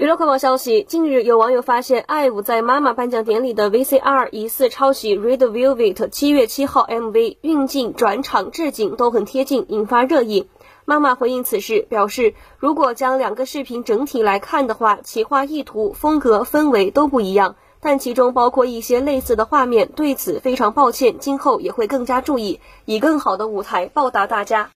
娱乐快报消息近日有网友发现 i 五在妈妈颁奖典礼的 vcr 疑似抄袭 red velvet 七月七号 mv 运镜转场置景都很贴近引发热议。妈妈回应此事表示如果将两个视频整体来看的话企划意图风格氛围都不一样但其中包括一些类似的画面对此非常抱歉今后也会更加注意以更好的舞台报答大家。